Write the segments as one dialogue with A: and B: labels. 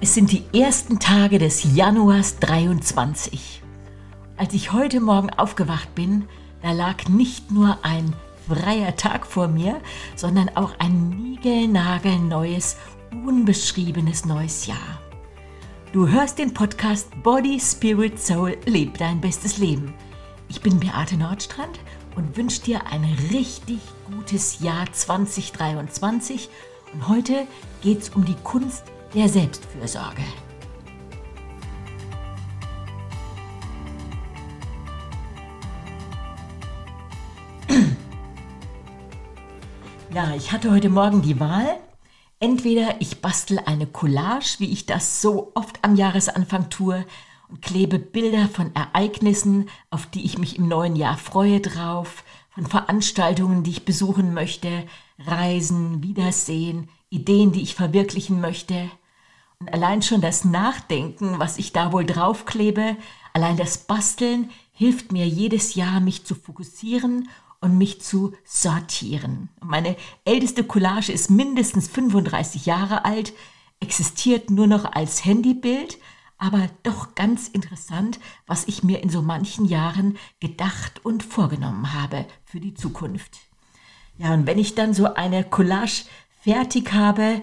A: Es sind die ersten Tage des Januars 23. Als ich heute Morgen aufgewacht bin, da lag nicht nur ein freier Tag vor mir, sondern auch ein niegelnagelneues, unbeschriebenes neues Jahr. Du hörst den Podcast Body, Spirit, Soul, leb dein bestes Leben. Ich bin Beate Nordstrand und wünsche dir ein richtig gutes Jahr 2023. Und heute geht es um die Kunst der Selbstfürsorge. Ja, ich hatte heute Morgen die Wahl. Entweder ich bastel eine Collage, wie ich das so oft am Jahresanfang tue, und klebe Bilder von Ereignissen, auf die ich mich im neuen Jahr freue, drauf, von Veranstaltungen, die ich besuchen möchte, Reisen, Wiedersehen, Ideen, die ich verwirklichen möchte. Und allein schon das Nachdenken, was ich da wohl draufklebe, allein das Basteln hilft mir jedes Jahr, mich zu fokussieren und mich zu sortieren. Meine älteste Collage ist mindestens 35 Jahre alt, existiert nur noch als Handybild, aber doch ganz interessant, was ich mir in so manchen Jahren gedacht und vorgenommen habe für die Zukunft. Ja, und wenn ich dann so eine Collage fertig habe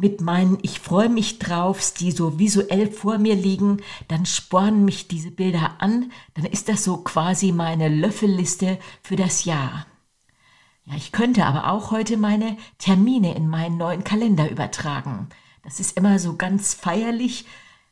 A: mit meinen Ich freue mich draufs, die so visuell vor mir liegen, dann spornen mich diese Bilder an, dann ist das so quasi meine Löffelliste für das Jahr. Ja, ich könnte aber auch heute meine Termine in meinen neuen Kalender übertragen. Das ist immer so ganz feierlich,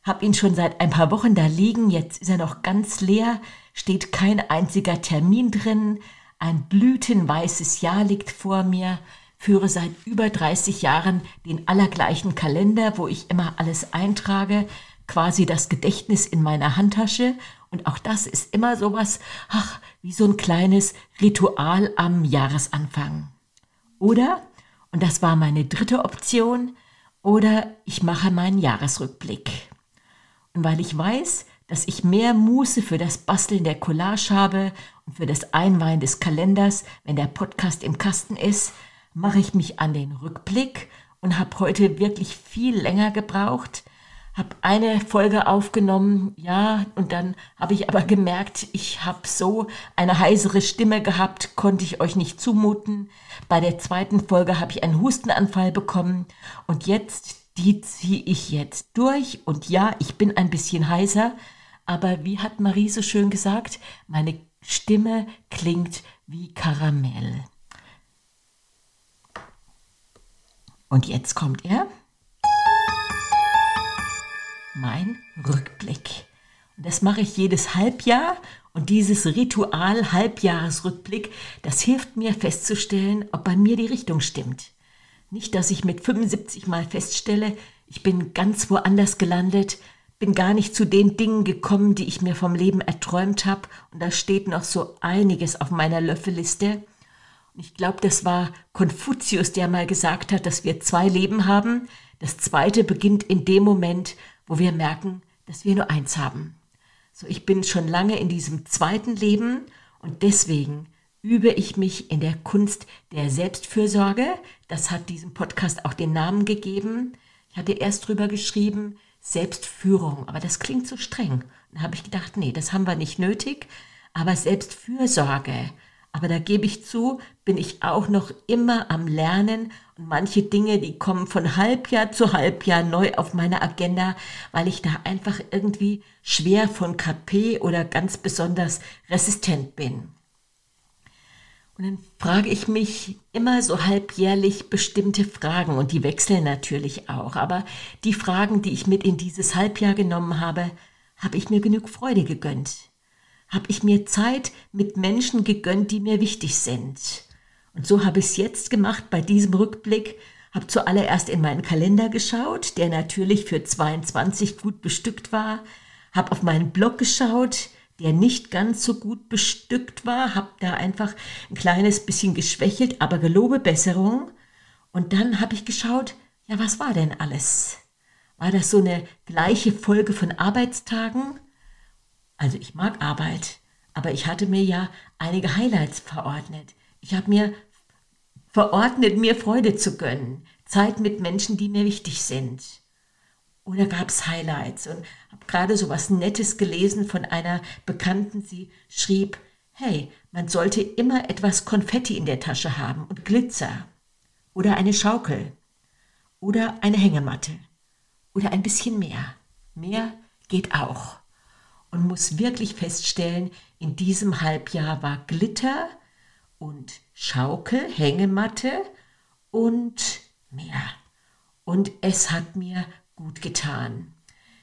A: hab ihn schon seit ein paar Wochen da liegen, jetzt ist er noch ganz leer, steht kein einziger Termin drin, ein blütenweißes Jahr liegt vor mir, führe seit über 30 Jahren den allergleichen Kalender, wo ich immer alles eintrage, quasi das Gedächtnis in meiner Handtasche. Und auch das ist immer sowas, ach, wie so ein kleines Ritual am Jahresanfang. Oder, und das war meine dritte Option, oder ich mache meinen Jahresrückblick. Und weil ich weiß, dass ich mehr Muße für das Basteln der Collage habe und für das Einweihen des Kalenders, wenn der Podcast im Kasten ist, mache ich mich an den Rückblick und habe heute wirklich viel länger gebraucht. Habe eine Folge aufgenommen, ja, und dann habe ich aber gemerkt, ich habe so eine heisere Stimme gehabt, konnte ich euch nicht zumuten. Bei der zweiten Folge habe ich einen Hustenanfall bekommen und jetzt, die ziehe ich jetzt durch. Und ja, ich bin ein bisschen heiser, aber wie hat Marie so schön gesagt, meine Stimme klingt wie Karamell. Und jetzt kommt er. Mein Rückblick. Und das mache ich jedes Halbjahr. Und dieses Ritual Halbjahresrückblick, das hilft mir festzustellen, ob bei mir die Richtung stimmt. Nicht, dass ich mit 75 Mal feststelle, ich bin ganz woanders gelandet, bin gar nicht zu den Dingen gekommen, die ich mir vom Leben erträumt habe. Und da steht noch so einiges auf meiner Löffelliste. Ich glaube, das war Konfuzius, der mal gesagt hat, dass wir zwei Leben haben. Das zweite beginnt in dem Moment, wo wir merken, dass wir nur eins haben. So, ich bin schon lange in diesem zweiten Leben und deswegen übe ich mich in der Kunst der Selbstfürsorge. Das hat diesem Podcast auch den Namen gegeben. Ich hatte erst drüber geschrieben, Selbstführung, aber das klingt so streng. Dann habe ich gedacht, nee, das haben wir nicht nötig. Aber Selbstfürsorge, aber da gebe ich zu, bin ich auch noch immer am Lernen und manche Dinge, die kommen von Halbjahr zu Halbjahr neu auf meine Agenda, weil ich da einfach irgendwie schwer von KP oder ganz besonders resistent bin. Und dann frage ich mich immer so halbjährlich bestimmte Fragen und die wechseln natürlich auch. Aber die Fragen, die ich mit in dieses Halbjahr genommen habe, habe ich mir genug Freude gegönnt habe ich mir Zeit mit Menschen gegönnt, die mir wichtig sind. Und so habe ich es jetzt gemacht bei diesem Rückblick, habe zuallererst in meinen Kalender geschaut, der natürlich für 22 gut bestückt war, habe auf meinen Blog geschaut, der nicht ganz so gut bestückt war, habe da einfach ein kleines bisschen geschwächelt, aber gelobe Besserung. Und dann habe ich geschaut, ja, was war denn alles? War das so eine gleiche Folge von Arbeitstagen? Also ich mag Arbeit, aber ich hatte mir ja einige Highlights verordnet. Ich habe mir verordnet, mir Freude zu gönnen, Zeit mit Menschen, die mir wichtig sind. oder gab es Highlights? Und habe gerade so was Nettes gelesen von einer Bekannten. Sie schrieb, hey, man sollte immer etwas Konfetti in der Tasche haben und Glitzer oder eine Schaukel oder eine Hängematte oder ein bisschen mehr. Mehr geht auch. Und muss wirklich feststellen, in diesem Halbjahr war Glitter und Schaukel, Hängematte und mehr. Und es hat mir gut getan.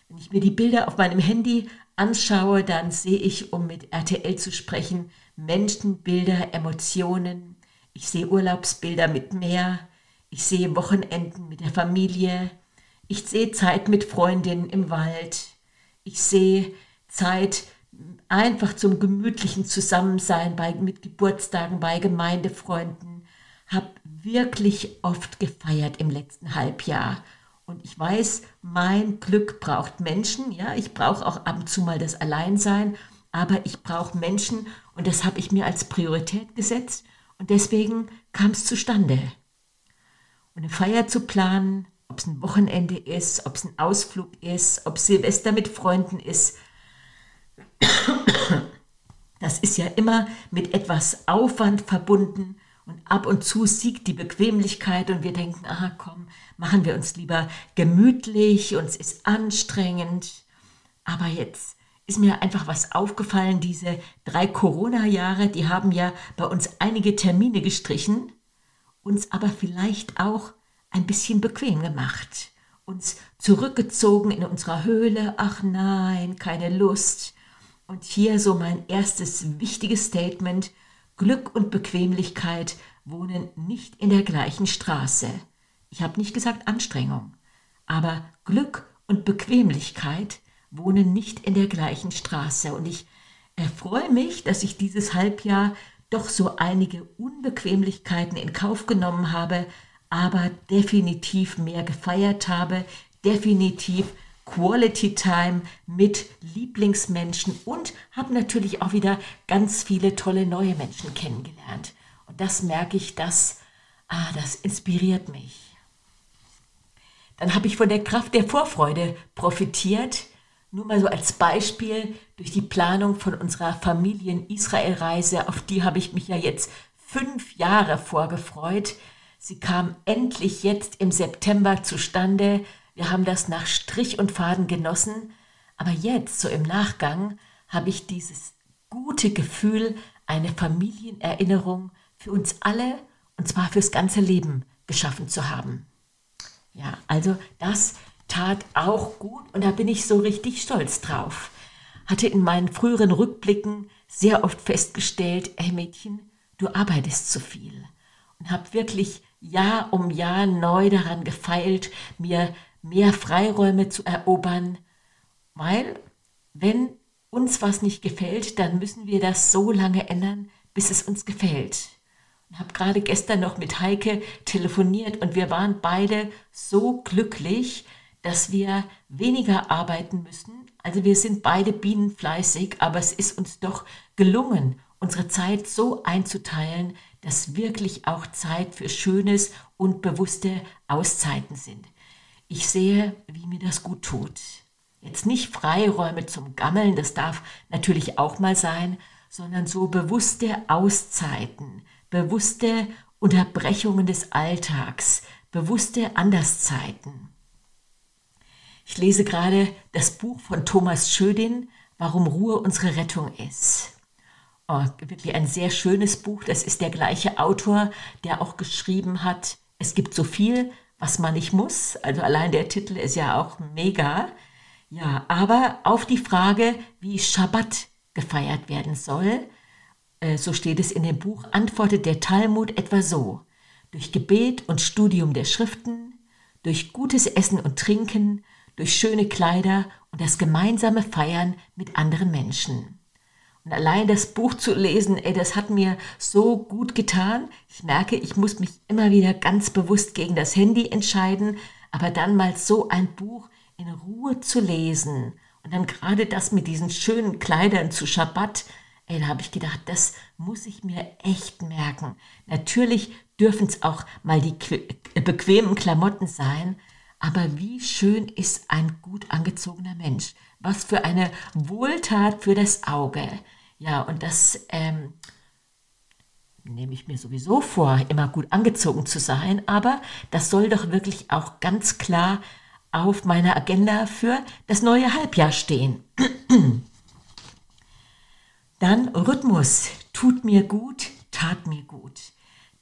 A: Wenn ich mir die Bilder auf meinem Handy anschaue, dann sehe ich, um mit RTL zu sprechen, Menschenbilder, Emotionen. Ich sehe Urlaubsbilder mit Meer. Ich sehe Wochenenden mit der Familie. Ich sehe Zeit mit Freundinnen im Wald. Ich sehe Zeit einfach zum gemütlichen Zusammensein bei, mit Geburtstagen bei Gemeindefreunden. Habe wirklich oft gefeiert im letzten Halbjahr. Und ich weiß, mein Glück braucht Menschen. Ja, ich brauche auch ab und zu mal das Alleinsein. Aber ich brauche Menschen und das habe ich mir als Priorität gesetzt. Und deswegen kam es zustande. Und eine Feier zu planen, ob es ein Wochenende ist, ob es ein Ausflug ist, ob Silvester mit Freunden ist. Das ist ja immer mit etwas Aufwand verbunden und ab und zu siegt die Bequemlichkeit und wir denken, aha komm, machen wir uns lieber gemütlich, uns ist anstrengend. Aber jetzt ist mir einfach was aufgefallen, diese drei Corona-Jahre, die haben ja bei uns einige Termine gestrichen, uns aber vielleicht auch ein bisschen bequem gemacht, uns zurückgezogen in unserer Höhle, ach nein, keine Lust. Und hier so mein erstes wichtiges Statement, Glück und Bequemlichkeit wohnen nicht in der gleichen Straße. Ich habe nicht gesagt Anstrengung, aber Glück und Bequemlichkeit wohnen nicht in der gleichen Straße. Und ich erfreue mich, dass ich dieses Halbjahr doch so einige Unbequemlichkeiten in Kauf genommen habe, aber definitiv mehr gefeiert habe, definitiv Quality Time mit Lieblingsmenschen und habe natürlich auch wieder ganz viele tolle neue Menschen kennengelernt. Und das merke ich, das, ah, das inspiriert mich. Dann habe ich von der Kraft der Vorfreude profitiert. Nur mal so als Beispiel durch die Planung von unserer Familien-Israel-Reise, auf die habe ich mich ja jetzt fünf Jahre vorgefreut. Sie kam endlich jetzt im September zustande. Wir haben das nach Strich und Faden genossen. Aber jetzt, so im Nachgang, habe ich dieses gute Gefühl, eine Familienerinnerung für uns alle und zwar fürs ganze Leben geschaffen zu haben. Ja, also das tat auch gut und da bin ich so richtig stolz drauf. Hatte in meinen früheren Rückblicken sehr oft festgestellt, ey Mädchen, du arbeitest zu viel und habe wirklich Jahr um Jahr neu daran gefeilt, mir mehr Freiräume zu erobern, weil wenn uns was nicht gefällt, dann müssen wir das so lange ändern, bis es uns gefällt. Ich habe gerade gestern noch mit Heike telefoniert und wir waren beide so glücklich, dass wir weniger arbeiten müssen. Also wir sind beide bienenfleißig, aber es ist uns doch gelungen, unsere Zeit so einzuteilen, dass wirklich auch Zeit für schönes und bewusste Auszeiten sind. Ich sehe, wie mir das gut tut. Jetzt nicht Freiräume zum Gammeln, das darf natürlich auch mal sein, sondern so bewusste Auszeiten, bewusste Unterbrechungen des Alltags, bewusste Anderszeiten. Ich lese gerade das Buch von Thomas Schödin, Warum Ruhe unsere Rettung ist. Oh, wirklich ein sehr schönes Buch. Das ist der gleiche Autor, der auch geschrieben hat, es gibt so viel, was man nicht muss. Also allein der Titel ist ja auch mega. Ja, aber auf die Frage, wie Schabbat gefeiert werden soll, äh, so steht es in dem Buch, antwortet der Talmud etwa so. Durch Gebet und Studium der Schriften, durch gutes Essen und Trinken, durch schöne Kleider und das gemeinsame Feiern mit anderen Menschen. Und allein das Buch zu lesen, ey, das hat mir so gut getan. Ich merke, ich muss mich immer wieder ganz bewusst gegen das Handy entscheiden, aber dann mal so ein Buch in Ruhe zu lesen und dann gerade das mit diesen schönen Kleidern zu Schabbat, ey, da habe ich gedacht, das muss ich mir echt merken. Natürlich dürfen es auch mal die bequemen Klamotten sein, aber wie schön ist ein gut angezogener Mensch. Was für eine Wohltat für das Auge. Ja, und das ähm, nehme ich mir sowieso vor, immer gut angezogen zu sein, aber das soll doch wirklich auch ganz klar auf meiner Agenda für das neue Halbjahr stehen. Dann Rhythmus. Tut mir gut, tat mir gut.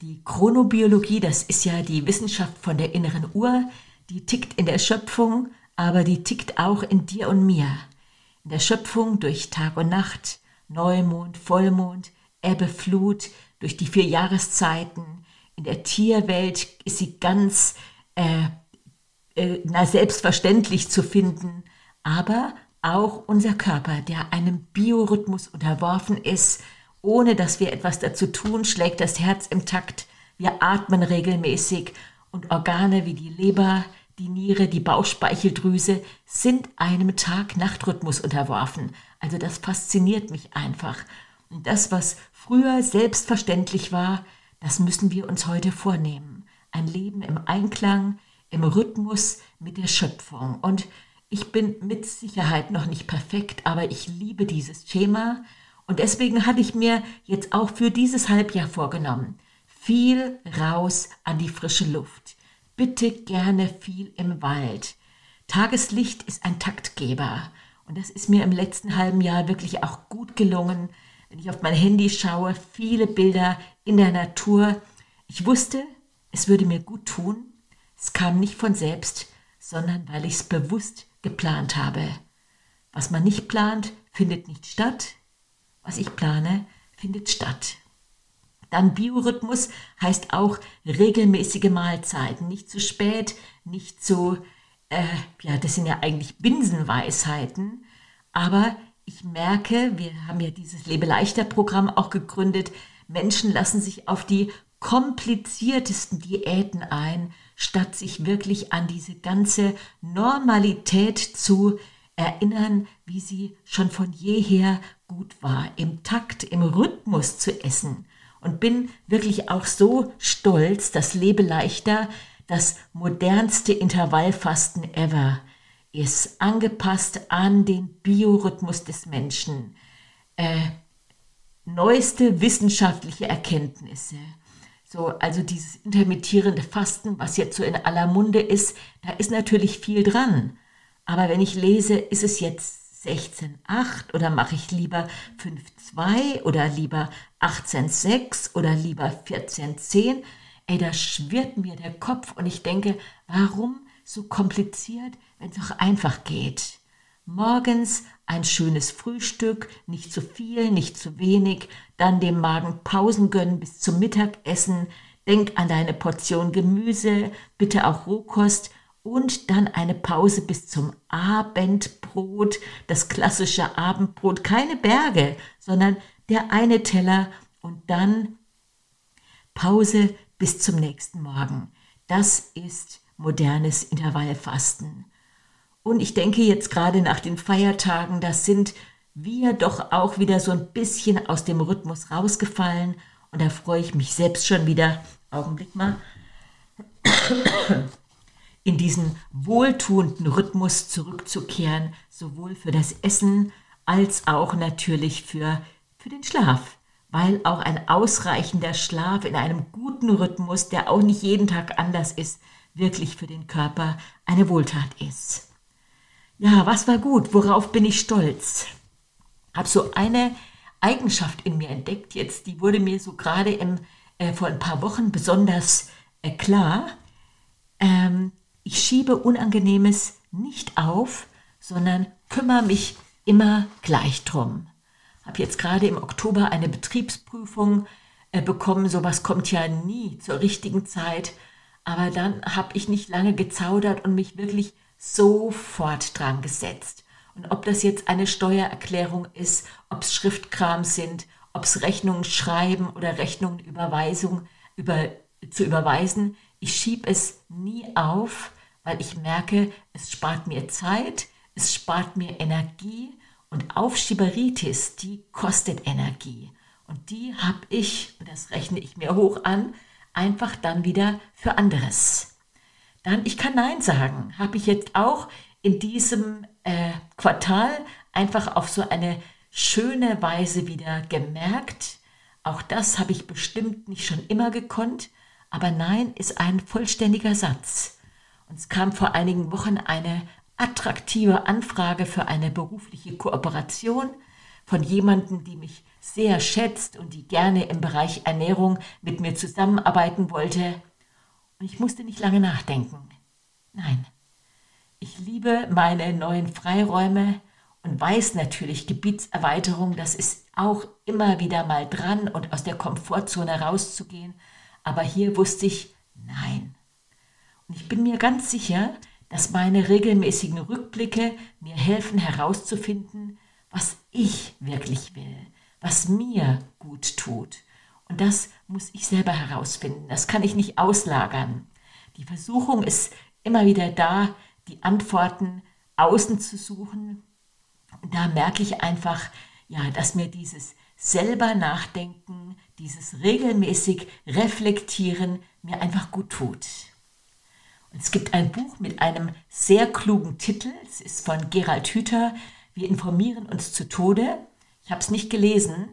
A: Die Chronobiologie, das ist ja die Wissenschaft von der inneren Uhr, die tickt in der Schöpfung, aber die tickt auch in dir und mir. In der Schöpfung durch Tag und Nacht, Neumond, Vollmond, Ebbe, Flut, durch die vier Jahreszeiten. In der Tierwelt ist sie ganz äh, äh, na, selbstverständlich zu finden, aber auch unser Körper, der einem Biorhythmus unterworfen ist, ohne dass wir etwas dazu tun, schlägt das Herz im Takt. Wir atmen regelmäßig und Organe wie die Leber, die Niere, die Bauchspeicheldrüse sind einem Tag-Nacht-Rhythmus unterworfen. Also das fasziniert mich einfach. Und das, was früher selbstverständlich war, das müssen wir uns heute vornehmen. Ein Leben im Einklang, im Rhythmus mit der Schöpfung. Und ich bin mit Sicherheit noch nicht perfekt, aber ich liebe dieses Schema. Und deswegen hatte ich mir jetzt auch für dieses Halbjahr vorgenommen, viel raus an die frische Luft. Bitte gerne viel im Wald. Tageslicht ist ein Taktgeber. Und das ist mir im letzten halben Jahr wirklich auch gut gelungen. Wenn ich auf mein Handy schaue, viele Bilder in der Natur. Ich wusste, es würde mir gut tun. Es kam nicht von selbst, sondern weil ich es bewusst geplant habe. Was man nicht plant, findet nicht statt. Was ich plane, findet statt. Dann Biorhythmus heißt auch regelmäßige Mahlzeiten, nicht zu spät, nicht zu, äh, ja, das sind ja eigentlich Binsenweisheiten, aber ich merke, wir haben ja dieses Lebeleichter-Programm auch gegründet, Menschen lassen sich auf die kompliziertesten Diäten ein, statt sich wirklich an diese ganze Normalität zu erinnern, wie sie schon von jeher gut war, im Takt, im Rhythmus zu essen. Und bin wirklich auch so stolz, dass Lebe leichter das modernste Intervallfasten ever ist, angepasst an den Biorhythmus des Menschen. Äh, neueste wissenschaftliche Erkenntnisse so, also dieses intermittierende Fasten, was jetzt so in aller Munde ist, da ist natürlich viel dran. Aber wenn ich lese, ist es jetzt 16,8 oder mache ich lieber 5,2 oder lieber 18,6 oder lieber 14,10? Ey, da schwirrt mir der Kopf und ich denke, warum so kompliziert, wenn es auch einfach geht? Morgens ein schönes Frühstück, nicht zu viel, nicht zu wenig, dann dem Magen Pausen gönnen bis zum Mittagessen, denk an deine Portion Gemüse, bitte auch Rohkost und dann eine Pause bis zum Abendbrot, das klassische Abendbrot, keine Berge, sondern der eine Teller und dann Pause bis zum nächsten Morgen. Das ist modernes Intervallfasten. Und ich denke jetzt gerade nach den Feiertagen, das sind wir doch auch wieder so ein bisschen aus dem Rhythmus rausgefallen. Und da freue ich mich selbst schon wieder, Augenblick mal, in diesen wohltuenden Rhythmus zurückzukehren, sowohl für das Essen als auch natürlich für, für den Schlaf. Weil auch ein ausreichender Schlaf in einem guten Rhythmus, der auch nicht jeden Tag anders ist, wirklich für den Körper eine Wohltat ist. Ja, was war gut? Worauf bin ich stolz? Habe so eine Eigenschaft in mir entdeckt jetzt, die wurde mir so gerade im, äh, vor ein paar Wochen besonders äh, klar. Ähm, ich schiebe Unangenehmes nicht auf, sondern kümmere mich immer gleich drum. Habe jetzt gerade im Oktober eine Betriebsprüfung äh, bekommen. Sowas kommt ja nie zur richtigen Zeit. Aber dann habe ich nicht lange gezaudert und mich wirklich sofort dran gesetzt. Und ob das jetzt eine Steuererklärung ist, ob es Schriftkram sind, ob es Rechnungen schreiben oder Rechnungen Überweisung über, zu überweisen, ich schiebe es nie auf, weil ich merke, es spart mir Zeit, es spart mir Energie und Aufschieberitis, die kostet Energie. Und die habe ich, und das rechne ich mir hoch an, einfach dann wieder für anderes. dann ich kann Nein sagen. Habe ich jetzt auch in diesem äh, Quartal einfach auf so eine schöne Weise wieder gemerkt. Auch das habe ich bestimmt nicht schon immer gekonnt, aber Nein ist ein vollständiger Satz. Und es kam vor einigen Wochen eine attraktive Anfrage für eine berufliche Kooperation von jemandem, die mich sehr schätzt und die gerne im Bereich Ernährung mit mir zusammenarbeiten wollte. Und ich musste nicht lange nachdenken. Nein, ich liebe meine neuen Freiräume und weiß natürlich, Gebietserweiterung, das ist auch immer wieder mal dran und aus der Komfortzone rauszugehen. Aber hier wusste ich, nein. Und ich bin mir ganz sicher, dass meine regelmäßigen Rückblicke mir helfen herauszufinden, was ich wirklich will, was mir gut tut. Und das muss ich selber herausfinden. Das kann ich nicht auslagern. Die Versuchung ist immer wieder da, die Antworten außen zu suchen. Da merke ich einfach, ja, dass mir dieses selber nachdenken, dieses regelmäßig reflektieren mir einfach gut tut. Es gibt ein Buch mit einem sehr klugen Titel. Es ist von Gerald Hüther. Wir informieren uns zu Tode. Ich habe es nicht gelesen,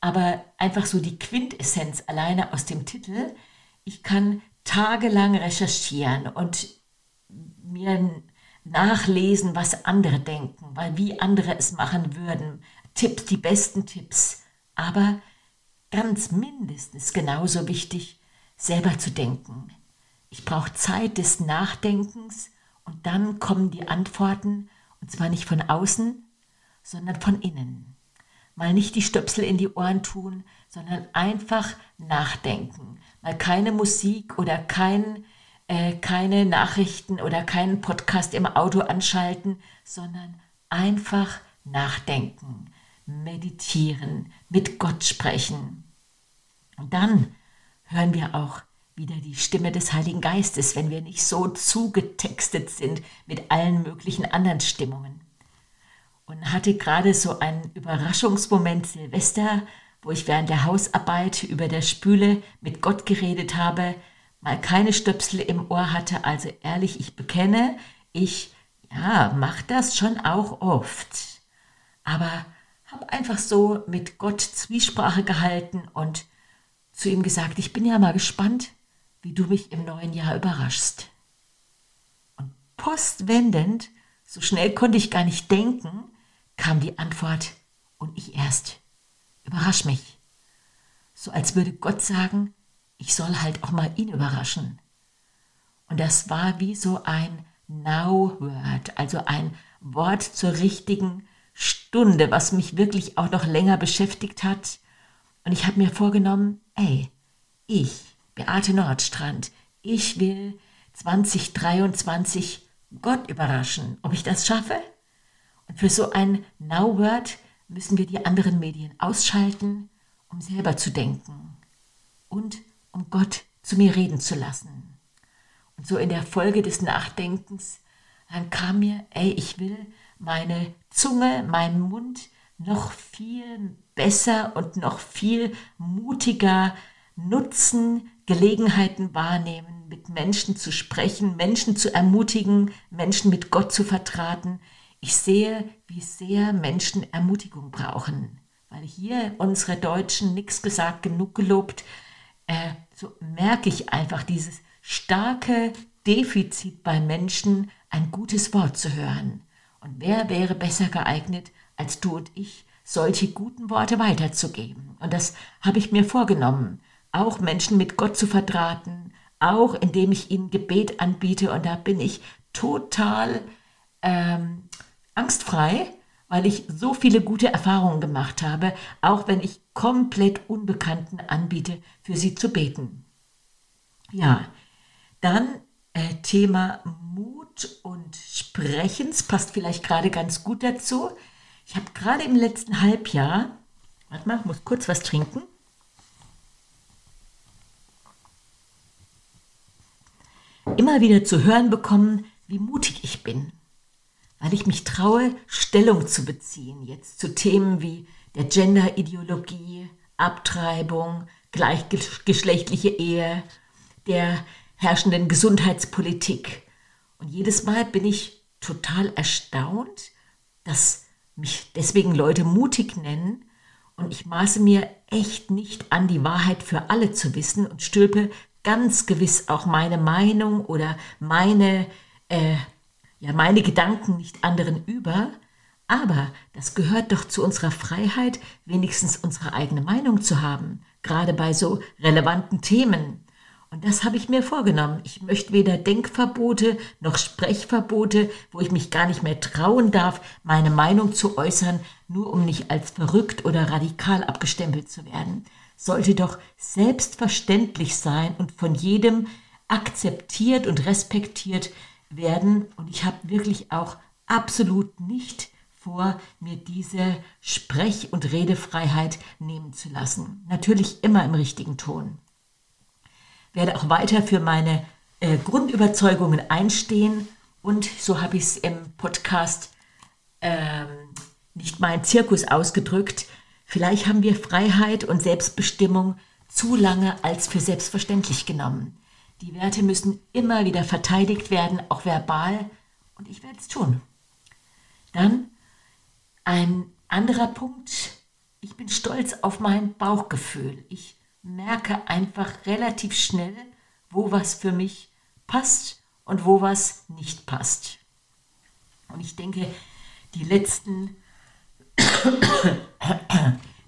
A: aber einfach so die Quintessenz alleine aus dem Titel. Ich kann tagelang recherchieren und mir nachlesen, was andere denken, weil wie andere es machen würden. Tipps, die besten Tipps. Aber ganz mindestens genauso wichtig, selber zu denken. Ich brauche Zeit des Nachdenkens und dann kommen die Antworten, und zwar nicht von außen, sondern von innen. Mal nicht die Stöpsel in die Ohren tun, sondern einfach nachdenken. Mal keine Musik oder kein äh, keine Nachrichten oder keinen Podcast im Auto anschalten, sondern einfach nachdenken, meditieren, mit Gott sprechen. Und dann hören wir auch wieder die Stimme des Heiligen Geistes, wenn wir nicht so zugetextet sind mit allen möglichen anderen Stimmungen. Und hatte gerade so einen Überraschungsmoment Silvester, wo ich während der Hausarbeit über der Spüle mit Gott geredet habe, mal keine Stöpsel im Ohr hatte. Also ehrlich, ich bekenne, ich ja, mache das schon auch oft. Aber habe einfach so mit Gott Zwiesprache gehalten und zu ihm gesagt, ich bin ja mal gespannt, wie du mich im neuen Jahr überraschst. Und postwendend, so schnell konnte ich gar nicht denken, kam die Antwort, und ich erst. Überrasch mich. So als würde Gott sagen, ich soll halt auch mal ihn überraschen. Und das war wie so ein Now-Word, also ein Wort zur richtigen Stunde, was mich wirklich auch noch länger beschäftigt hat. Und ich habe mir vorgenommen, ey, ich, Beate Nordstrand, ich will 2023 Gott überraschen. Ob ich das schaffe? Und für so ein Now-Word müssen wir die anderen Medien ausschalten, um selber zu denken. Und um Gott zu mir reden zu lassen. Und so in der Folge des Nachdenkens, dann kam mir, ey, ich will meine Zunge, meinen Mund noch viel besser und noch viel mutiger nutzen, Gelegenheiten wahrnehmen, mit Menschen zu sprechen, Menschen zu ermutigen, Menschen mit Gott zu vertraten. Ich sehe, wie sehr Menschen Ermutigung brauchen, weil hier unsere Deutschen nichts gesagt, genug gelobt, äh, so merke ich einfach dieses starke Defizit bei Menschen, ein gutes Wort zu hören. Und wer wäre besser geeignet, als du und ich, solche guten Worte weiterzugeben? Und das habe ich mir vorgenommen, auch Menschen mit Gott zu verdrahten, auch indem ich ihnen Gebet anbiete. Und da bin ich total ähm, angstfrei, weil ich so viele gute Erfahrungen gemacht habe, auch wenn ich komplett Unbekannten anbiete, für sie zu beten. Ja, dann äh, Thema Mut und Sprechens passt vielleicht gerade ganz gut dazu. Ich habe gerade im letzten Halbjahr, warte mal, ich muss kurz was trinken. Immer wieder zu hören bekommen, wie mutig ich bin weil ich mich traue, Stellung zu beziehen, jetzt zu Themen wie der Genderideologie, Abtreibung, gleichgeschlechtliche Ehe, der herrschenden Gesundheitspolitik. Und jedes Mal bin ich total erstaunt, dass mich deswegen Leute mutig nennen. Und ich maße mir echt nicht an, die Wahrheit für alle zu wissen und stülpe ganz gewiss auch meine Meinung oder meine, äh, ja, meine Gedanken nicht anderen über. Aber das gehört doch zu unserer Freiheit, wenigstens unsere eigene Meinung zu haben, gerade bei so relevanten Themen. Und das habe ich mir vorgenommen. Ich möchte weder Denkverbote noch Sprechverbote, wo ich mich gar nicht mehr trauen darf, meine Meinung zu äußern, nur um nicht als verrückt oder radikal abgestempelt zu werden. Sollte doch selbstverständlich sein und von jedem akzeptiert und respektiert werden. Und ich habe wirklich auch absolut nicht vor, mir diese Sprech- und Redefreiheit nehmen zu lassen. Natürlich immer im richtigen Ton werde auch weiter für meine äh, Grundüberzeugungen einstehen und so habe ich es im Podcast ähm, nicht mein Zirkus ausgedrückt. Vielleicht haben wir Freiheit und Selbstbestimmung zu lange als für selbstverständlich genommen. Die Werte müssen immer wieder verteidigt werden, auch verbal, und ich werde es tun. Dann ein anderer Punkt. Ich bin stolz auf mein Bauchgefühl. Ich merke einfach relativ schnell, wo was für mich passt und wo was nicht passt. Und ich denke, die letzten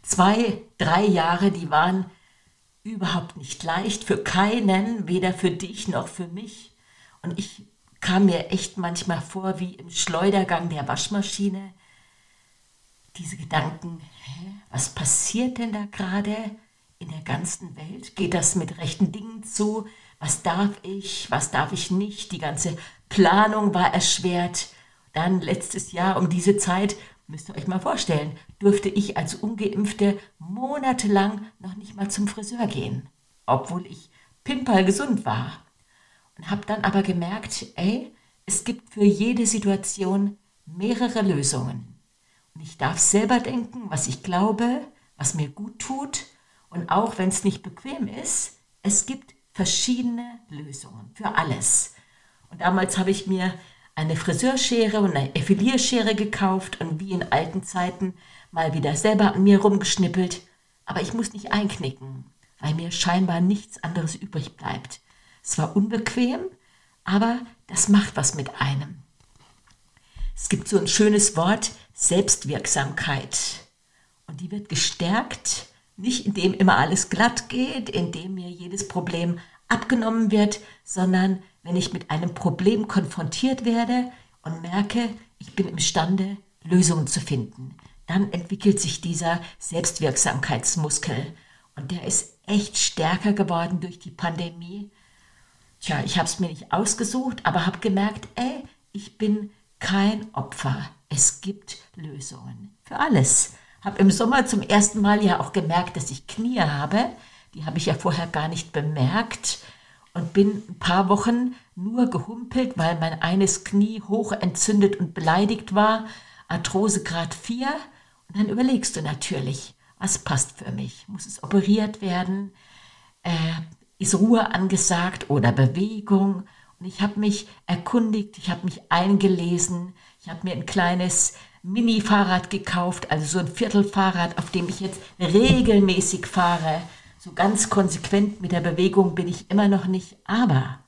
A: zwei, drei Jahre, die waren überhaupt nicht leicht für keinen, weder für dich noch für mich. Und ich kam mir echt manchmal vor wie im Schleudergang der Waschmaschine. Diese Gedanken, hä, was passiert denn da gerade? in der ganzen Welt? Geht das mit rechten Dingen zu? Was darf ich, was darf ich nicht? Die ganze Planung war erschwert. Dann letztes Jahr um diese Zeit, müsst ihr euch mal vorstellen, durfte ich als ungeimpfte monatelang noch nicht mal zum Friseur gehen, obwohl ich pimpergesund war. Und habe dann aber gemerkt, ey, es gibt für jede Situation mehrere Lösungen. Und ich darf selber denken, was ich glaube, was mir gut tut und auch wenn es nicht bequem ist, es gibt verschiedene Lösungen für alles. Und damals habe ich mir eine Friseurschere und eine Effilierschere gekauft und wie in alten Zeiten mal wieder selber an mir rumgeschnippelt. Aber ich muss nicht einknicken, weil mir scheinbar nichts anderes übrig bleibt. Es war unbequem, aber das macht was mit einem. Es gibt so ein schönes Wort, Selbstwirksamkeit. Und die wird gestärkt, nicht indem immer alles glatt geht, indem mir jedes Problem abgenommen wird, sondern wenn ich mit einem Problem konfrontiert werde und merke, ich bin imstande, Lösungen zu finden. Dann entwickelt sich dieser Selbstwirksamkeitsmuskel. Und der ist echt stärker geworden durch die Pandemie. Tja, ich habe es mir nicht ausgesucht, aber habe gemerkt, ey, ich bin kein Opfer. Es gibt Lösungen für alles. Habe im Sommer zum ersten Mal ja auch gemerkt, dass ich Knie habe. Die habe ich ja vorher gar nicht bemerkt und bin ein paar Wochen nur gehumpelt, weil mein eines Knie hoch entzündet und beleidigt war. Arthrose Grad 4. Und dann überlegst du natürlich, was passt für mich? Muss es operiert werden? Äh, ist Ruhe angesagt oder Bewegung? Und ich habe mich erkundigt, ich habe mich eingelesen, ich habe mir ein kleines Mini-Fahrrad gekauft, also so ein Viertelfahrrad, auf dem ich jetzt regelmäßig fahre. So ganz konsequent mit der Bewegung bin ich immer noch nicht, aber,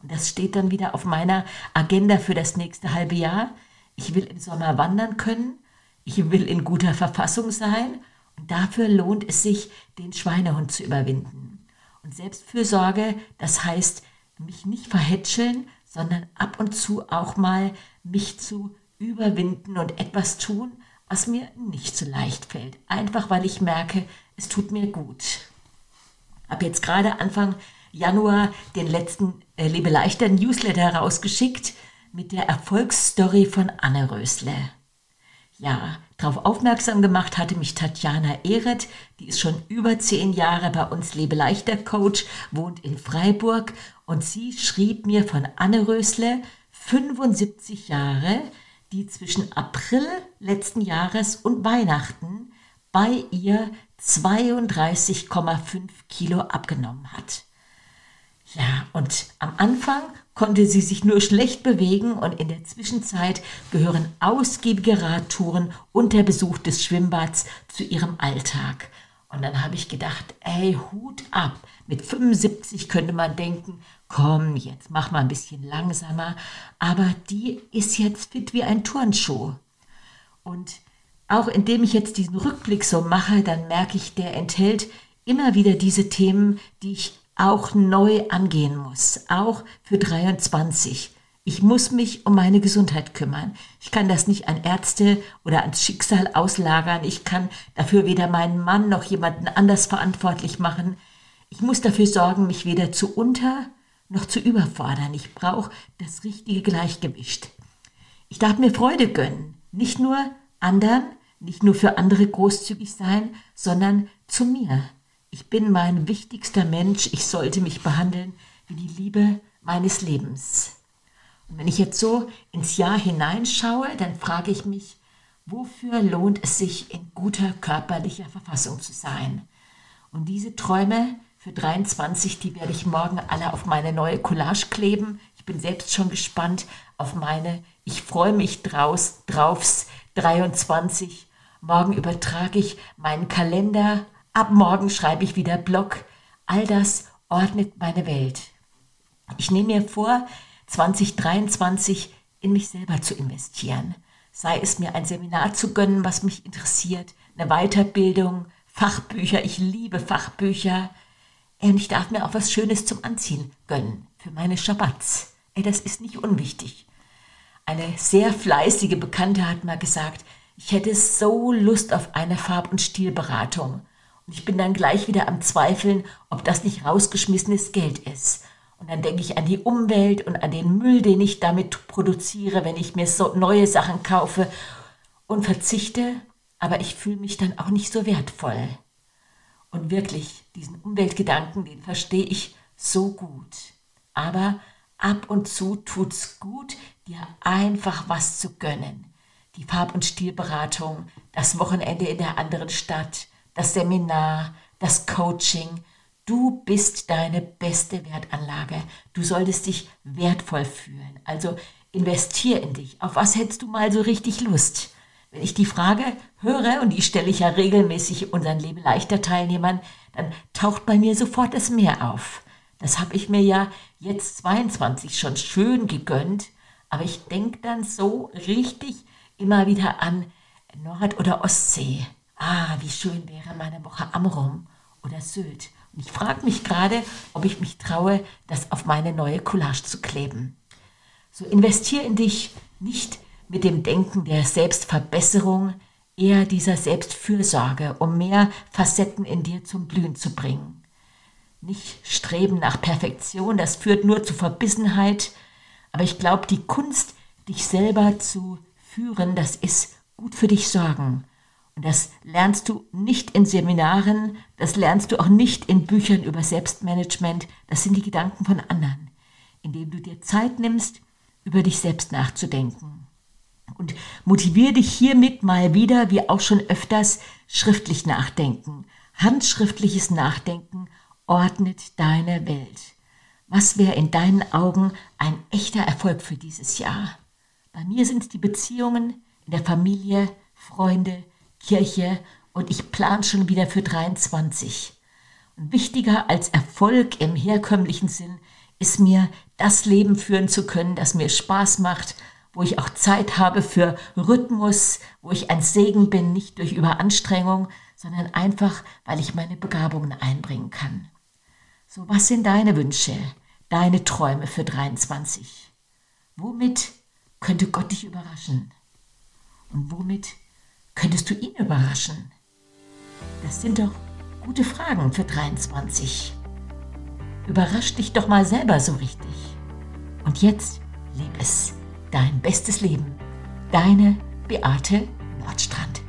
A: und das steht dann wieder auf meiner Agenda für das nächste halbe Jahr, ich will im Sommer wandern können, ich will in guter Verfassung sein und dafür lohnt es sich, den Schweinehund zu überwinden. Und Selbstfürsorge, das heißt, mich nicht verhätscheln, sondern ab und zu auch mal mich zu überwinden und etwas tun, was mir nicht so leicht fällt. Einfach weil ich merke, es tut mir gut. Habe jetzt gerade Anfang Januar den letzten äh, Lebe leichter Newsletter rausgeschickt mit der Erfolgsstory von Anne Rösle. Ja, darauf aufmerksam gemacht hatte mich Tatjana Ehret, die ist schon über zehn Jahre bei uns Lebe leichter Coach, wohnt in Freiburg und sie schrieb mir von Anne Rösle, 75 Jahre, die zwischen April letzten Jahres und Weihnachten bei ihr 32,5 Kilo abgenommen hat. Ja, und am Anfang konnte sie sich nur schlecht bewegen und in der Zwischenzeit gehören ausgiebige Radtouren und der Besuch des Schwimmbads zu ihrem Alltag. Und dann habe ich gedacht, ey, Hut ab. Mit 75 könnte man denken, komm, jetzt mach mal ein bisschen langsamer. Aber die ist jetzt fit wie ein Turnschuh. Und auch indem ich jetzt diesen Rückblick so mache, dann merke ich, der enthält immer wieder diese Themen, die ich auch neu angehen muss, auch für 23. Ich muss mich um meine Gesundheit kümmern. Ich kann das nicht an Ärzte oder ans Schicksal auslagern. Ich kann dafür weder meinen Mann noch jemanden anders verantwortlich machen. Ich muss dafür sorgen, mich weder zu unter noch zu überfordern. Ich brauche das richtige Gleichgewicht. Ich darf mir Freude gönnen. Nicht nur anderen, nicht nur für andere großzügig sein, sondern zu mir. Ich bin mein wichtigster Mensch, ich sollte mich behandeln wie die Liebe meines Lebens. Und wenn ich jetzt so ins Jahr hineinschaue, dann frage ich mich, wofür lohnt es sich, in guter körperlicher Verfassung zu sein? Und diese Träume für 23, die werde ich morgen alle auf meine neue Collage kleben. Ich bin selbst schon gespannt auf meine, ich freue mich draus, draufs 23. Morgen übertrage ich meinen Kalender Ab morgen schreibe ich wieder Blog. All das ordnet meine Welt. Ich nehme mir vor, 2023 in mich selber zu investieren. Sei es mir ein Seminar zu gönnen, was mich interessiert, eine Weiterbildung, Fachbücher. Ich liebe Fachbücher. Und ich darf mir auch was Schönes zum Anziehen gönnen für meine Schabbats. Ey, das ist nicht unwichtig. Eine sehr fleißige Bekannte hat mal gesagt, ich hätte so Lust auf eine Farb- und Stilberatung. Und ich bin dann gleich wieder am Zweifeln, ob das nicht rausgeschmissenes Geld ist. Und dann denke ich an die Umwelt und an den Müll, den ich damit produziere, wenn ich mir so neue Sachen kaufe und verzichte, aber ich fühle mich dann auch nicht so wertvoll. Und wirklich, diesen Umweltgedanken, den verstehe ich so gut. Aber ab und zu tut's gut, dir einfach was zu gönnen. Die Farb- und Stilberatung, das Wochenende in der anderen Stadt, das Seminar, das Coaching. Du bist deine beste Wertanlage. Du solltest dich wertvoll fühlen. Also investier in dich. Auf was hättest du mal so richtig Lust? Wenn ich die Frage höre, und die stelle ich ja regelmäßig unseren Leben leichter Teilnehmern, dann taucht bei mir sofort das Meer auf. Das habe ich mir ja jetzt 22 schon schön gegönnt, aber ich denke dann so richtig immer wieder an Nord- oder Ostsee. Ah, wie schön wäre meine Woche Amrum oder Sylt. Und ich frage mich gerade, ob ich mich traue, das auf meine neue Collage zu kleben. So investier in dich nicht mit dem Denken der Selbstverbesserung, eher dieser Selbstfürsorge, um mehr Facetten in dir zum Blühen zu bringen. Nicht streben nach Perfektion, das führt nur zu Verbissenheit, aber ich glaube, die Kunst, dich selber zu führen, das ist gut für dich sorgen und das lernst du nicht in Seminaren, das lernst du auch nicht in Büchern über Selbstmanagement. Das sind die Gedanken von anderen, indem du dir Zeit nimmst, über dich selbst nachzudenken. Und motiviere dich hiermit mal wieder, wie auch schon öfters, schriftlich nachdenken. Handschriftliches Nachdenken ordnet deine Welt. Was wäre in deinen Augen ein echter Erfolg für dieses Jahr? Bei mir sind es die Beziehungen in der Familie, Freunde, Kirche und ich plan schon wieder für 23. Und wichtiger als Erfolg im herkömmlichen Sinn ist mir, das Leben führen zu können, das mir Spaß macht, wo ich auch Zeit habe für Rhythmus, wo ich ein Segen bin, nicht durch Überanstrengung, sondern einfach, weil ich meine Begabungen einbringen kann. So, was sind deine Wünsche, deine Träume für 23? Womit könnte Gott dich überraschen? Und womit Könntest du ihn überraschen? Das sind doch gute Fragen für 23. Überrasch dich doch mal selber so richtig. Und jetzt leb es, dein bestes Leben. Deine Beate Nordstraße.